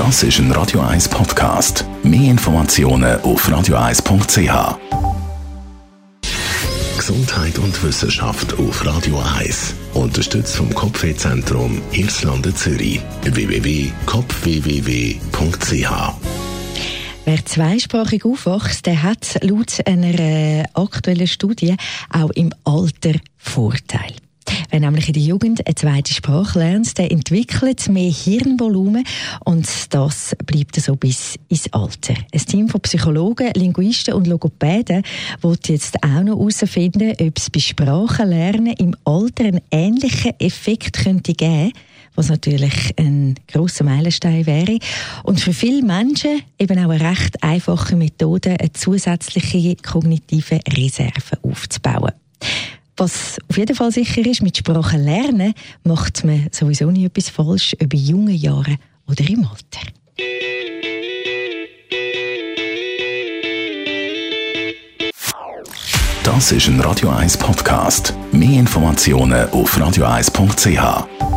Das ist ein Radio 1 Podcast. Mehr Informationen auf radio1.ch. Gesundheit und Wissenschaft auf Radio 1. Unterstützt vom Kopfwehzentrum Irlande Zürich. www.kopfwww.ch Wer zweisprachig aufwächst, der hat laut einer äh, aktuellen Studie auch im Alter Vorteil. Wer nämlich in der Jugend eine zweite Sprache lernt, der entwickelt mehr Hirnvolumen und das bleibt so bis ins Alter. Ein Team von Psychologen, Linguisten und Logopäden wird jetzt auch noch herausfinden, ob es bei Sprachenlernen im Alter einen ähnlichen Effekt könnte geben was natürlich ein grosser Meilenstein wäre. Und für viele Menschen eben auch eine recht einfache Methode, eine zusätzliche kognitive Reserve aufzubauen. Was auf jeden Fall sicher ist, mit Sprachen lernen macht man sowieso nie etwas falsch, ob in jungen Jahren oder im Alter. Das ist ein Radio 1 Podcast. Mehr Informationen auf radio1.ch.